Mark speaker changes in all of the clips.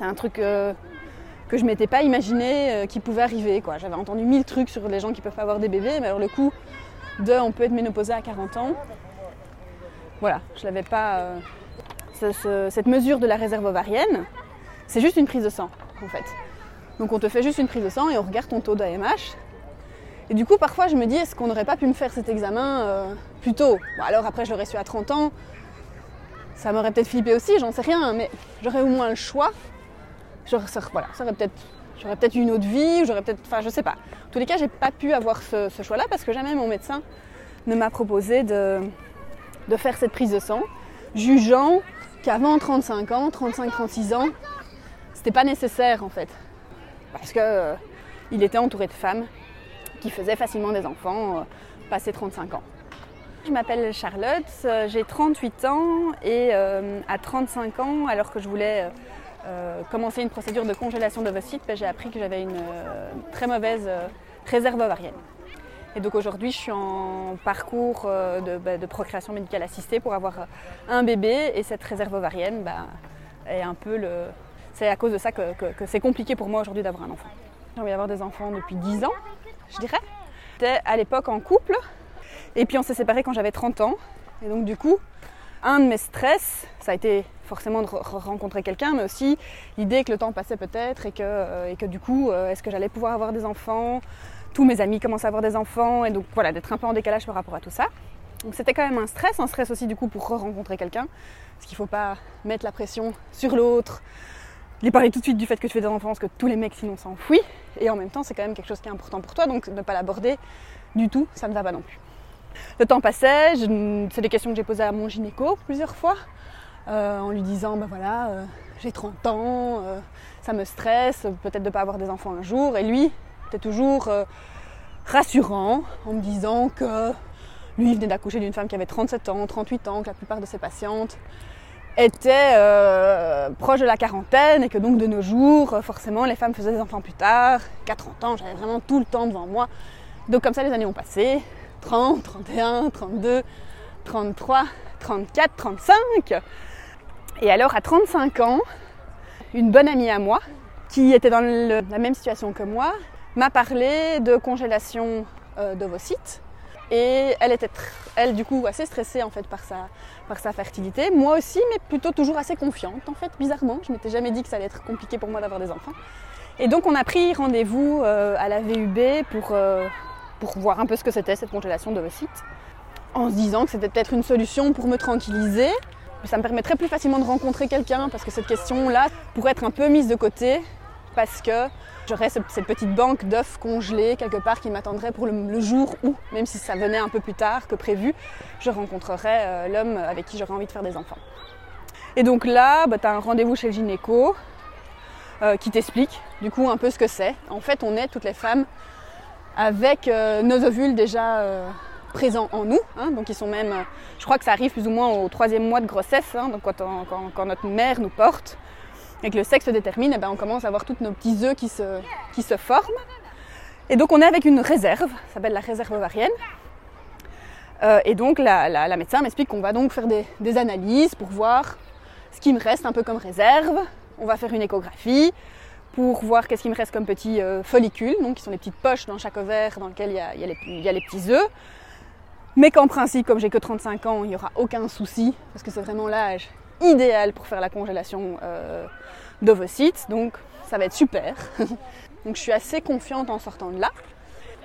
Speaker 1: C'est un truc euh, que je m'étais pas imaginé euh, qui pouvait arriver. Quoi. J'avais entendu mille trucs sur les gens qui peuvent avoir des bébés, mais alors le coup de on peut être ménopausé à 40 ans, voilà, je l'avais pas. euh, ce- ce- cette mesure de la réserve ovarienne, c'est juste une prise de sang en fait. Donc on te fait juste une prise de sang et on regarde ton taux d'AMH. Et du coup, parfois, je me dis, est-ce qu'on n'aurait pas pu me faire cet examen plus tôt? Alors après, je l'aurais su à 30 ans. Ça m'aurait peut-être flippé aussi, j'en sais rien, mais j'aurais au moins le choix. J'aurais, peut-être, j'aurais peut-être une autre vie, j'aurais peut-être, enfin, je sais pas. En tous les cas, j'ai pas pu avoir ce, ce choix-là parce que jamais mon médecin ne m'a proposé de, de faire cette prise de sang, jugeant qu'avant 35 ans, 35-36 ans, c'était pas nécessaire en fait, parce que euh, il était entouré de femmes qui faisaient facilement des enfants euh, passé 35 ans. Je m'appelle Charlotte, euh, j'ai 38 ans et euh, à 35 ans, alors que je voulais commencer une procédure de congélation d'ovocytes, ben, j'ai appris que j'avais une euh, très mauvaise euh, réserve ovarienne. Et donc aujourd'hui, je suis en parcours euh, de, ben, de procréation médicale assistée pour avoir euh, un bébé et cette réserve ovarienne ben, est un peu le... C'est à cause de ça que- que c'est compliqué pour moi aujourd'hui d'avoir un enfant. J'ai envie d'avoir des enfants depuis 10 ans, je dirais. J'étais à l'époque en couple et puis on s'est séparés quand j'avais 30 ans. Et donc du coup, un de mes stress, ça a été forcément de re- re- rencontrer quelqu'un, mais aussi l'idée que le temps passait peut-être et que, euh, et que du coup, euh, est-ce que j'allais pouvoir avoir des enfants? Tous mes amis commençaient à avoir des enfants et donc voilà, d'être un peu en décalage par rapport à tout ça. Donc c'était quand même un stress, un stress aussi du coup pour re-rencontrer quelqu'un, parce qu'il ne faut pas mettre la pression sur l'autre, lui parler tout de suite du fait que tu fais des enfants, parce que tous les mecs sinon s'enfuient, et en même temps c'est quand même quelque chose qui est important pour toi, donc ne pas l'aborder du tout, ça ne va pas non plus. Le temps passait, c'est des questions que j'ai posées à mon gynéco plusieurs fois, euh, en lui disant, ben voilà, euh, j'ai 30 ans, euh, ça me stresse, peut-être de ne pas avoir des enfants un jour, et lui était toujours rassurant en me disant que lui il venait d'accoucher d'une femme qui avait 37 ans, 38 ans, que la plupart de ses patientes étaient proches de la quarantaine et que donc de nos jours, forcément, les femmes faisaient des enfants plus tard. Qu'à 30 ans, j'avais vraiment tout le temps devant moi. Donc comme ça, les années ont passé. 30, 31, 32, 33, 34, 35. Et alors à 35 ans, une bonne amie à moi, qui était dans la même situation que moi, m'a parlé de congélation euh, d'ovocytes. Et elle était, elle, du coup, assez stressée en fait par sa, par sa fertilité. Moi aussi, mais plutôt toujours assez confiante en fait, bizarrement. Je m'étais jamais dit que ça allait être compliqué pour moi d'avoir des enfants. Et donc on a pris rendez-vous euh, à la VUB pour, euh, pour voir un peu ce que c'était cette congélation d'ovocytes. En se disant que c'était peut-être une solution pour me tranquilliser. Ça me permettrait plus facilement de rencontrer quelqu'un parce que cette question-là pourrait être un peu mise de côté parce que j'aurais ce- cette petite banque d'œufs congelés quelque part qui m'attendrait pour le, jour où, même si ça venait un peu plus tard que prévu, je rencontrerais euh, l'homme avec qui j'aurais envie de faire des enfants. Et donc là, bah, tu as un rendez-vous chez le gynéco euh, qui t'explique du coup un peu ce que c'est. En fait, on est toutes les femmes avec euh, nos ovules déjà présents en nous. hein. donc ils sont même, euh, je crois que ça arrive plus ou moins au troisième mois de grossesse, hein, donc quand, notre mère nous porte et que le sexe se détermine, eh ben, on commence à voir tous nos petits œufs qui se, qui se forment. Et donc on est avec une réserve, ça s'appelle la réserve ovarienne. Euh, et donc la, la- médecin m'explique qu'on va donc faire des, des analyses pour voir ce qui me reste un peu comme réserve. On va faire une échographie pour voir qu'est-ce qui me reste comme petits euh, follicules, donc qui sont les petites poches dans chaque ovaire dans lesquelles il y il y a les petits œufs. Mais qu'en principe, comme j'ai que 35 ans, il n'y aura aucun souci, parce que c'est vraiment l'âge idéal pour faire la congélation euh, d'ovocytes, donc ça va être super. donc je suis assez confiante en sortant de là.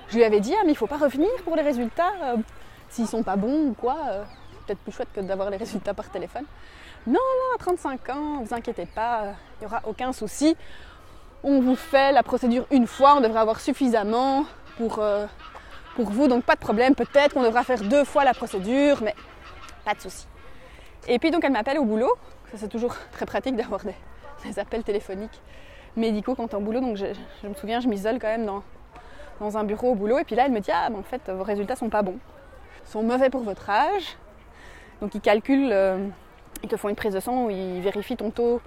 Speaker 1: Je lui avais dit, ah mais il faut pas revenir pour les résultats, euh, s'ils sont pas bons ou quoi, euh, peut-être plus chouette que d'avoir les résultats par téléphone. Non, non, à 35 ans, vous inquiétez pas, il n'y aura aucun souci. On vous fait la procédure une fois, on devrait avoir suffisamment pour, euh, pour vous, donc pas de problème. Peut-être qu'on devra faire deux fois la procédure, mais pas de souci. Et puis donc elle m'appelle au boulot, ça c'est toujours très pratique d'avoir des, appels téléphoniques médicaux quand en boulot, donc je, me souviens, je m'isole quand même dans, un bureau au boulot, et puis là elle me dit Ah, mais en fait, vos résultats sont pas bons, Ils sont mauvais pour votre âge. Donc ils calculent, euh, ils te font une prise de sang où ils vérifient ton taux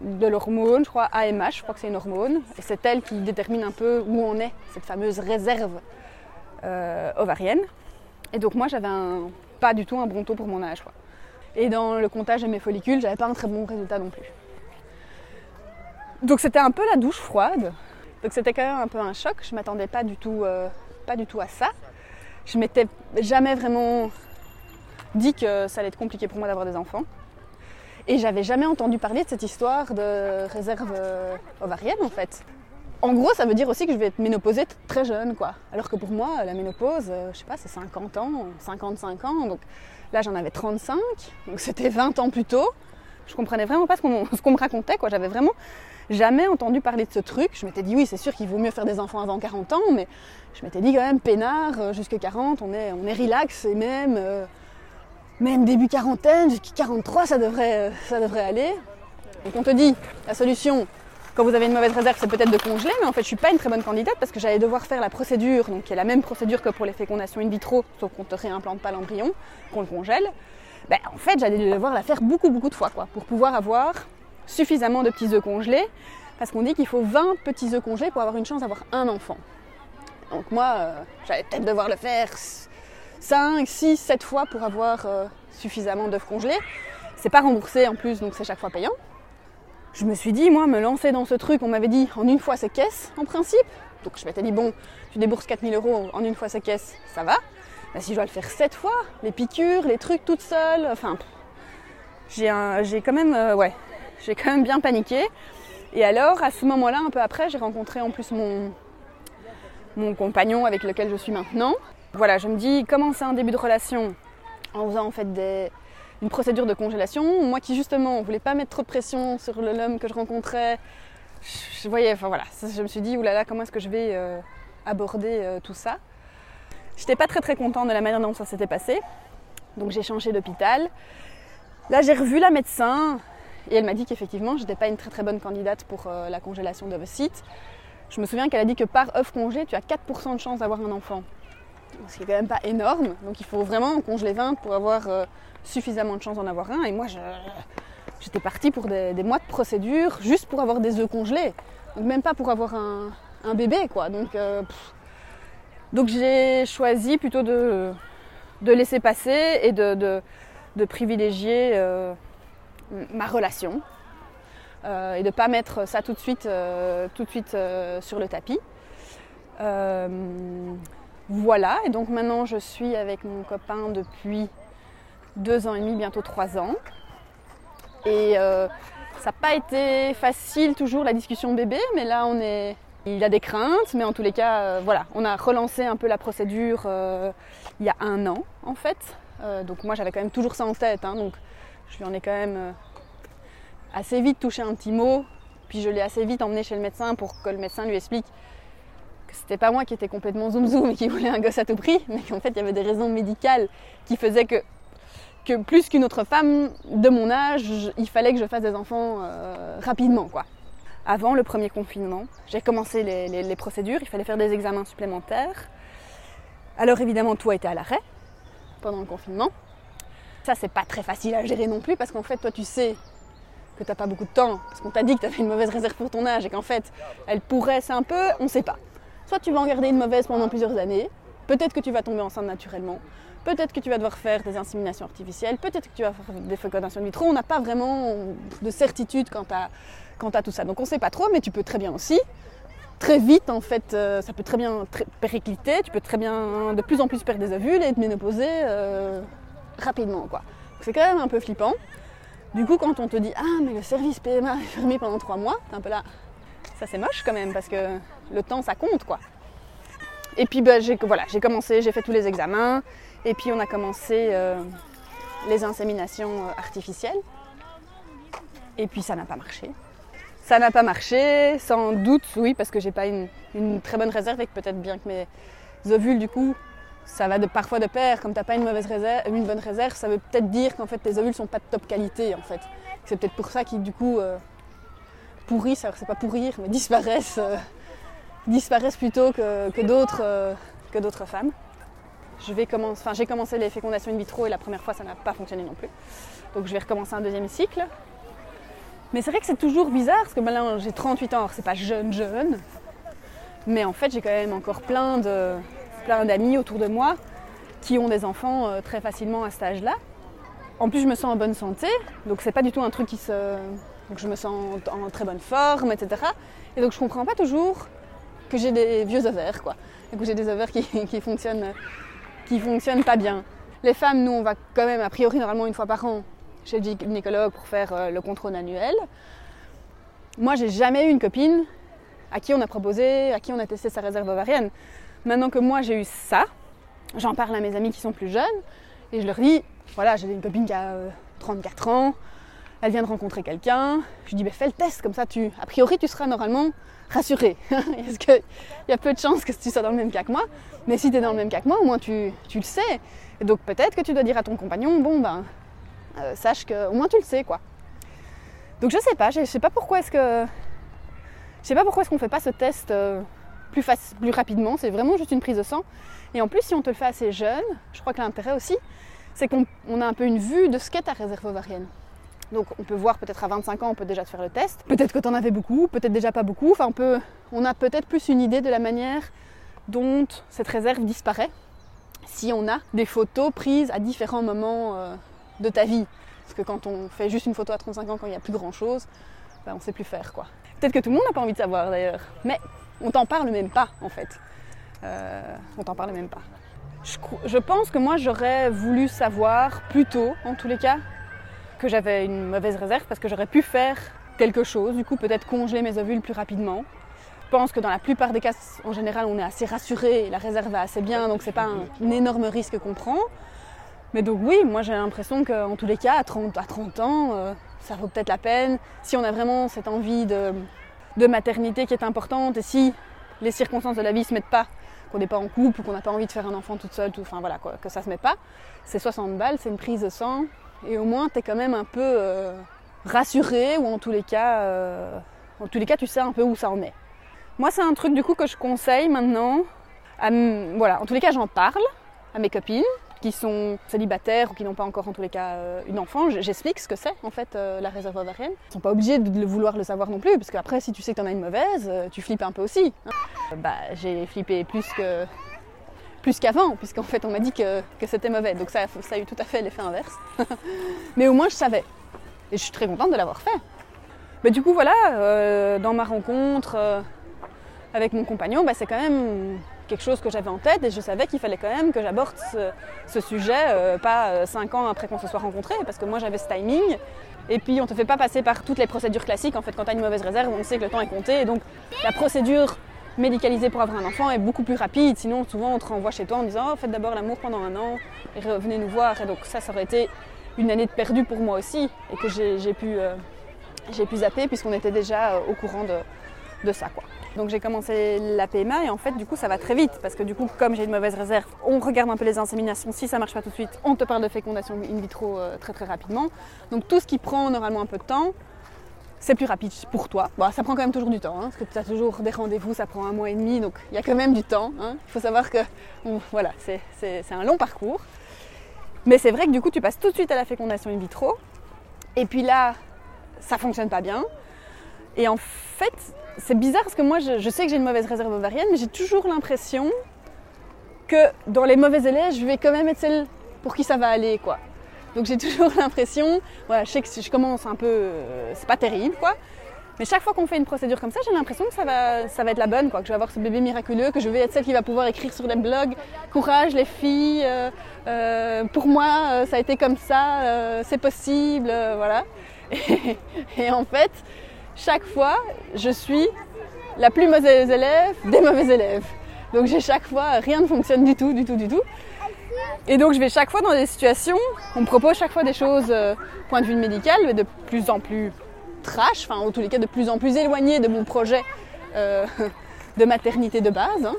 Speaker 1: de l'hormone, je crois AMH, je crois que c'est une hormone, et c'est elle qui détermine un peu où on est, cette fameuse réserve ovarienne. Et donc moi j'avais pas du tout un bon taux pour mon âge. Et dans le comptage de mes follicules, j'avais pas un très bon résultat non plus. Donc c'était un peu la douche froide. Donc c'était quand même un peu un choc. Je m'attendais pas du tout, euh, pas du tout à ça. Je m'étais jamais vraiment dit que ça allait être compliqué pour moi d'avoir des enfants. Et j'avais jamais entendu parler de cette histoire de réserve euh, ovarienne en fait. En gros, ça veut dire aussi que je vais être ménopausée très jeune, quoi. Alors que pour moi, la ménopause, euh, je sais pas, c'est 50 ans, 55 ans. Donc là, j'en avais 35, donc c'était 20 ans plus tôt. Je comprenais vraiment pas ce qu'on me racontait, quoi. J'avais vraiment jamais entendu parler de ce truc. Je m'étais dit, oui, c'est sûr qu'il vaut mieux faire des enfants avant 40 ans, mais je m'étais dit quand même, peinard, euh, jusque 40, on est, on est relax et même, euh, même début quarantaine, jusqu'à 43, ça devrait, ça devrait aller. Donc on te dit, la solution, quand vous avez une mauvaise réserve, c'est peut-être de congeler, mais en fait, je suis pas une très bonne candidate parce que j'allais devoir faire la procédure, donc qui est la même procédure que pour les fécondations in vitro, sauf qu'on ne te réimplante pas l'embryon, qu'on le congèle. Ben, en fait, j'allais devoir la faire beaucoup, beaucoup de fois, quoi, pour pouvoir avoir suffisamment de petits œufs congelés, parce qu'on dit qu'il faut 20 petits œufs congelés pour avoir une chance d'avoir un enfant. Donc moi, euh, j'allais peut-être devoir le faire 5, 6, 7 fois pour avoir euh, suffisamment d'œufs congelés. C'est pas remboursé en plus, donc c'est chaque fois payant je me suis dit, moi, me lancer dans ce truc, on m'avait dit en une fois c'est caisse en principe. Donc je m'étais dit, bon, tu débourses 4000 euros en une fois c'est caisse, ça va. Mais si je dois le faire sept fois, les piqûres, les trucs toutes seules, enfin, j'ai quand même, euh, ouais, j'ai quand même bien paniqué. Et alors, à ce moment-là, un peu après, j'ai rencontré en plus mon, mon compagnon avec lequel je suis maintenant. Voilà, je me dis, commencer un début de relation? En faisant en fait des, une procédure de congélation. Moi qui justement voulais pas mettre trop de pression sur l'homme que je rencontrais, je voyais, enfin voilà, je me suis dit, oulala, comment est-ce que je vais euh, aborder euh, tout ça? J'étais pas très très contente de la manière dont ça s'était passé, donc j'ai changé d'hôpital. Là j'ai revu la médecin et elle m'a dit qu'effectivement j'étais pas une très très bonne candidate pour euh, la congélation d'ovocytes. Je me souviens qu'elle a dit que par œuf congé, tu as 4% de chance d'avoir un enfant. Ce qui est quand même pas énorme, donc il faut vraiment congeler 20 pour avoir suffisamment de chance d'en avoir un. Et moi, j'étais partie pour des, mois de procédure juste pour avoir des œufs congelés. Donc même pas pour avoir un, bébé, quoi. Donc, euh, donc j'ai choisi plutôt de, laisser passer et de, de, privilégier euh, ma relation. Euh, et de ne pas mettre ça tout de suite, tout de suite sur le tapis. voilà, et donc maintenant je suis avec mon copain depuis deux ans et demi, bientôt trois ans. Et euh, ça n'a pas été facile toujours la discussion bébé, mais là on est. Il a des craintes, mais en tous les cas, euh, voilà, on a relancé un peu la procédure euh, il y a un an en fait. donc moi j'avais quand même toujours ça en tête, hein, donc je lui en ai quand même assez vite touché un petit mot, puis je l'ai assez vite emmené chez le médecin pour que le médecin lui explique que c'était pas moi qui étais complètement zoom zoom et qui voulait un gosse à tout prix, mais qu'en fait il y avait des raisons médicales qui faisaient que que plus qu'une autre femme de mon âge, il fallait que je fasse des enfants euh, rapidement, quoi. Avant le premier confinement, j'ai commencé les, procédures, il fallait faire des examens supplémentaires. Alors évidemment, tout a été à l'arrêt pendant le confinement. Ça, c'est pas très facile à gérer non plus parce qu'en fait, toi, tu sais que t'as pas beaucoup de temps parce qu'on t'a dit que tu avais une mauvaise réserve pour ton âge et qu'en fait, elle pourrait, c'est un peu, on sait pas. Soit tu vas en garder une mauvaise pendant plusieurs années, peut-être que tu vas tomber enceinte naturellement, Peut-être que tu vas devoir faire des inséminations artificielles, peut-être que tu vas faire des fécondations in vitro. On n'a pas vraiment de certitude quant à, tout ça. Donc on ne sait pas trop, mais tu peux très bien aussi, très vite en fait, euh, ça peut très bien péricliter. Tu peux très bien de plus en plus perdre des ovules et être ménopausée euh, rapidement. C'est quand même un peu flippant. Du coup, quand on te dit Ah, mais le service PMA est fermé pendant trois mois, t'es un peu là. Ça, c'est moche quand même parce que le temps ça compte quoi. Et puis bah, j'ai commencé, j'ai fait tous les examens. Et puis on a commencé euh, les inséminations euh, artificielles. Et puis ça n'a pas marché. Ça n'a pas marché, sans doute, oui, parce que j'ai pas une, très bonne réserve et que peut-être bien que mes ovules, du coup, ça va parfois de pair. Comme tu n'as pas une, mauvaise réserve, une bonne réserve, ça veut peut-être dire qu'en fait tes ovules sont pas de top qualité, en fait. C'est peut-être pour ça qu'ils, du coup, euh, pourrissent, alors c'est pas pourrir, mais disparaissent, disparaissent plutôt que, que d'autres femmes vais commencer, j'ai commencé les fécondations in vitro et la première fois ça n'a pas fonctionné non plus. Donc je vais recommencer un deuxième cycle. Mais c'est vrai que c'est toujours bizarre parce que maintenant j'ai 38 ans, alors c'est pas jeune jeune. Mais en fait j'ai quand même encore plein de plein d'amis autour de moi qui ont des enfants euh, très facilement à cet âge-là. En plus je me sens en bonne santé, donc c'est pas du tout un truc qui se Donc je me sens en, très bonne forme, etc. Et donc je comprends pas toujours que j'ai des vieux ovaires, quoi. Et que j'ai des ovaires qui, qui fonctionnent, qui fonctionnent pas bien. Les femmes, nous, on va quand même, a priori, normalement une fois par an chez le gynécologue pour faire euh, le contrôle annuel. Moi, j'ai jamais eu une copine à qui on a proposé, à qui on a testé sa réserve ovarienne. Maintenant que moi j'ai eu ça, j'en parle à mes amis qui sont plus jeunes et je leur dis voilà, j'ai une copine qui a 34 euh, ans, elle vient de rencontrer quelqu'un. Je lui dis ben, fais le test, comme ça, tu, a priori, tu seras normalement rassuré. Parce qu'il y a peu de chances que tu sois dans le même cas que moi. Mais si tu es dans le même cas que moi, au moins tu, le sais. Donc peut-être que tu dois dire à ton compagnon bon ben, euh, sache que au moins tu le sais quoi. Donc je sais pas, je sais pas pourquoi est-ce que je sais pas pourquoi est-ce qu'on fait pas ce test euh, plus, plus rapidement. C'est vraiment juste une prise de sang. Et en plus, si on te le fait assez jeune, je crois que l'intérêt aussi, c'est qu'on a un peu une vue de ce qu'est ta réserve ovarienne. Donc on peut voir peut-être à 25 ans, on peut déjà te faire le test. Peut-être que tu avais beaucoup, peut-être déjà pas beaucoup. Enfin, on, peut, on a peut-être plus une idée de la manière dont cette réserve disparaît si on a des photos prises à différents moments euh, de ta vie. Parce que quand on fait juste une photo à 35 ans, quand il n'y a plus grand-chose, ben, on sait plus faire. quoi. Peut-être que tout le monde n'a pas envie de savoir d'ailleurs. Mais on t'en parle même pas en fait. Euh, on t'en parle même pas. Je, pense que moi j'aurais voulu savoir plus tôt, en tous les cas, que j'avais une mauvaise réserve parce que j'aurais pu faire quelque chose, du coup peut-être congeler mes ovules plus rapidement. Je pense que dans la plupart des cas, en général, on est assez rassuré, la réserve va assez bien, donc c'est pas un, énorme risque qu'on prend. Mais donc oui, moi j'ai l'impression qu'en tous les cas, à 30, à 30 ans, euh, ça vaut peut-être la peine. Si on a vraiment cette envie de, maternité qui est importante et si les circonstances de la vie ne se mettent pas, qu'on n'est pas en couple ou qu'on n'a pas envie de faire un enfant toute seule, tout, enfin voilà, que ça ne se met pas, c'est 60 balles, c'est une prise de sang et au moins tu es quand même un peu euh, rassuré ou en tous les cas, euh, en tous les cas tu sais un peu où ça en est. Moi c'est un truc du coup que je conseille maintenant. voilà, en tous les cas j'en parle à mes copines qui sont célibataires ou qui n'ont pas encore en tous les cas euh, une enfant, j'explique ce que c'est en fait euh, la réserve ovarienne. Ils sont pas obligés de vouloir le savoir non plus, parce qu'après si tu sais que tu en as une mauvaise, tu flippes un peu aussi. Hein. Bah, j'ai flippé plus que plus qu'avant, puisqu'en fait on m'a dit que, que c'était mauvais. Donc ça, a eu tout à fait l'effet inverse. Mais au moins je savais. Et je suis très contente de l'avoir fait. Mais du coup voilà, dans ma rencontre avec mon compagnon, bah, c'est quand même quelque chose que j'avais en tête et je savais qu'il fallait quand même que j'aborde ce, sujet euh, pas euh, cinq ans après qu'on se soit rencontrés parce que moi j'avais ce timing et puis on te fait pas passer par toutes les procédures classiques en fait quand tu as une mauvaise réserve on sait que le temps est compté et donc la procédure médicalisée pour avoir un enfant est beaucoup plus rapide sinon souvent on te renvoie chez toi en disant oh, faites d'abord l'amour pendant un an et revenez nous voir et donc ça ça aurait été une année de perdu pour moi aussi et que j'ai pu, euh, pu zapper puisqu'on était déjà au courant de, de ça quoi. Donc j'ai commencé la PMA et en fait du coup ça va très vite parce que du coup comme j'ai une mauvaise réserve, on regarde un peu les inséminations, si ça marche pas tout de suite, on te parle de fécondation in vitro euh, très très rapidement. Donc tout ce qui prend normalement un peu de temps, c'est plus rapide pour toi. Bon, ça prend quand même toujours du temps, hein, parce que tu as toujours des rendez-vous, ça prend un mois et demi, donc il y a quand même du temps. Hein. Il faut savoir que voilà, c'est un long parcours. Mais c'est vrai que du coup tu passes tout de suite à la fécondation in vitro, et puis là, ça fonctionne pas bien. Et en fait, c'est bizarre parce que moi, je, sais que j'ai une mauvaise réserve ovarienne, mais j'ai toujours l'impression que dans les mauvais élèves, je vais quand même être celle pour qui ça va aller, quoi. Donc j'ai toujours l'impression, voilà, je sais que si je commence un peu, euh, c'est pas terrible, quoi. Mais chaque fois qu'on fait une procédure comme ça, j'ai l'impression que ça va, ça va être la bonne, quoi. Que je vais avoir ce bébé miraculeux, que je vais être celle qui va pouvoir écrire sur les blogs, courage les filles, euh, euh, pour moi ça a été comme ça, c'est possible, voilà. et en fait, chaque fois, je suis la plus mauvaise élève des mauvais élèves. Donc j'ai chaque fois, rien ne fonctionne du tout, du tout, du tout. Et donc je vais chaque fois dans des situations, on me propose chaque fois des choses, euh, point de vue médical, mais de plus en plus trash, enfin en tous les cas de plus en plus éloignées de mon projet euh, de maternité de base. Hein.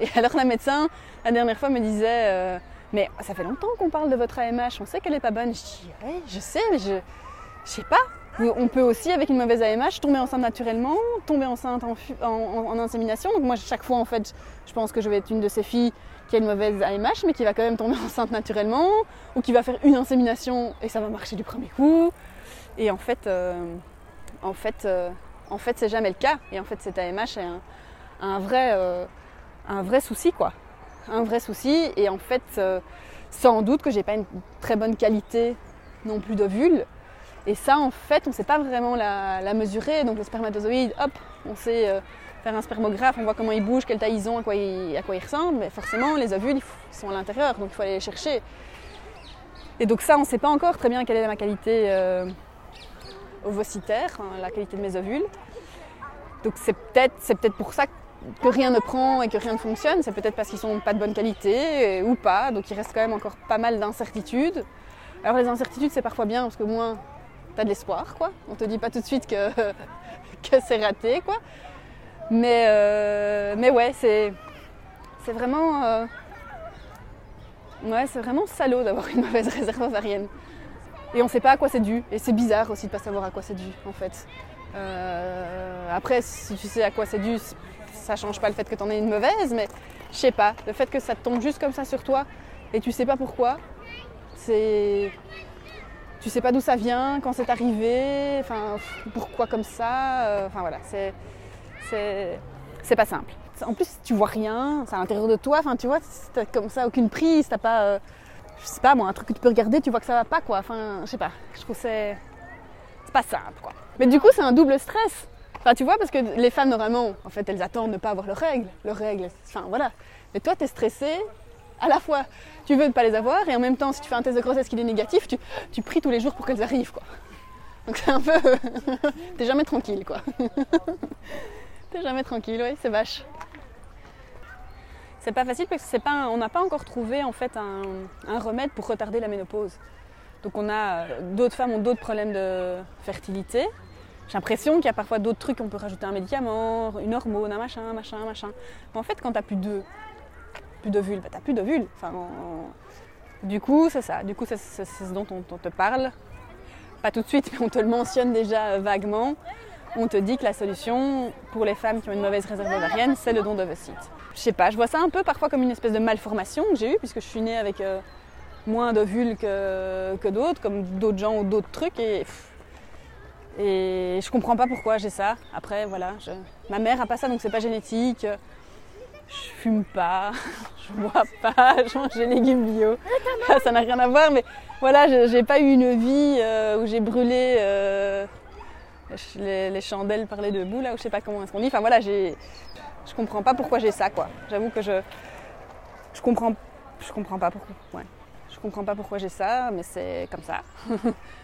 Speaker 1: Et alors la médecin, la dernière fois, me disait, euh, mais ça fait longtemps qu'on parle de votre AMH, on sait qu'elle est pas bonne. Je dis, ouais, je sais, mais je, je sais pas, on peut aussi, avec une mauvaise AMH, tomber enceinte naturellement, tomber enceinte en, insémination. Donc moi, chaque fois, en fait, je pense que je vais être une de ces filles qui a une mauvaise AMH, mais qui va quand même tomber enceinte naturellement, ou qui va faire une insémination et ça va marcher du premier coup. Et en fait, euh, en fait, euh, en fait, c'est jamais le cas. Et en fait, cette AMH est un, vrai, euh, un vrai souci, quoi. Un vrai souci. Et en fait, sans doute que j'ai pas une très bonne qualité non plus d'ovules Et ça, en fait, on ne sait pas vraiment la, mesurer. Donc le spermatozoïde, hop, on sait faire un spermographe, on voit comment il bouge, quelle taille ils ont, à quoi ils, ils ressemblent. Mais forcément, les ovules, ils sont à l'intérieur, donc il faut aller les chercher. Et donc ça, on ne sait pas encore très bien quelle est ma qualité euh, ovocitaire, hein, la qualité de mes ovules. Donc c'est peut-être peut pour ça que rien ne prend et que rien ne fonctionne. C'est peut-être parce qu'ils sont pas de bonne qualité ou pas. Donc il reste quand même encore pas mal d'incertitudes. Alors les incertitudes, c'est parfois bien parce que moins t'as de l'espoir, quoi. On te dit pas tout de suite que, que c'est raté, quoi. Mais, euh, mais ouais, c'est, vraiment... Euh, c'est vraiment salaud d'avoir une mauvaise réserve ovarienne. Et on ne sait pas à quoi c'est dû. Et c'est bizarre aussi de ne pas savoir à quoi c'est dû, en fait. Euh, après, si tu sais à quoi c'est dû, ça change pas le fait que tu en aies une mauvaise, mais je sais pas. Le fait que ça tombe juste comme ça sur toi et tu sais pas pourquoi, c'est. Tu sais pas d'où ça vient, quand c'est arrivé, enfin, pourquoi comme ça. Enfin voilà, c'est. C'est pas simple. En plus, tu vois rien, c'est à l'intérieur de toi, enfin, tu vois, t'as comme ça aucune prise, t'as pas. Euh, je sais pas moi, un truc que tu peux regarder, tu vois que ça va pas quoi. Enfin, je sais pas, je trouve c'est. C'est pas simple quoi. Mais du coup, c'est un double stress. Enfin, tu vois, parce que les femmes, normalement, en fait, elles attendent de ne pas avoir leurs règles. Leurs règles, enfin, voilà. Mais toi, tu es stressée. À la fois, tu veux ne pas les avoir, et en même temps, si tu fais un test de grossesse qui est négatif, tu, tu pries tous les jours pour qu'elles arrivent, quoi. Donc c'est un peu... t'es jamais tranquille, quoi. jamais tranquille, oui, c'est vache. C'est pas facile parce que c'est pas, on n'a pas encore trouvé en fait un, remède pour retarder la ménopause. Donc on a d'autres femmes ont d'autres problèmes de fertilité, j'ai l'impression qu'il y a parfois d'autres trucs, on peut rajouter un médicament, une hormone, un machin, machin, machin. Mais en fait, quand tu n'as plus de plus d'ovules, bah, tu n'as plus d'ovules. Enfin, Du coup, c'est ça. Du coup, c'est ce dont on, te parle. Pas tout de suite, mais on te le mentionne déjà euh, vaguement. On te dit que la solution pour les femmes qui ont une mauvaise réserve ovarienne, c'est le don d'ovocytes. Je sais pas, je vois ça un peu parfois comme une espèce de malformation que j'ai eue, puisque je suis née avec euh, moins d'ovules que, que d'autres, comme d'autres gens ou d'autres trucs. Et et je comprends pas pourquoi j'ai ça. Après, voilà, ma mère a pas ça, donc c'est pas génétique. Je fume pas, je bois pas, je mange des légumes bio. ça n'a rien à voir, mais voilà, j'ai pas eu une vie euh, où j'ai brûlé euh, les, chandelles par les deux bouts, là, ou je sais pas comment est-ce qu'on dit. Enfin voilà, je comprends pas pourquoi j'ai ça, quoi. J'avoue que je, je comprends, je comprends pas pourquoi. Ouais. Je comprends pas pourquoi j'ai ça, mais c'est comme ça.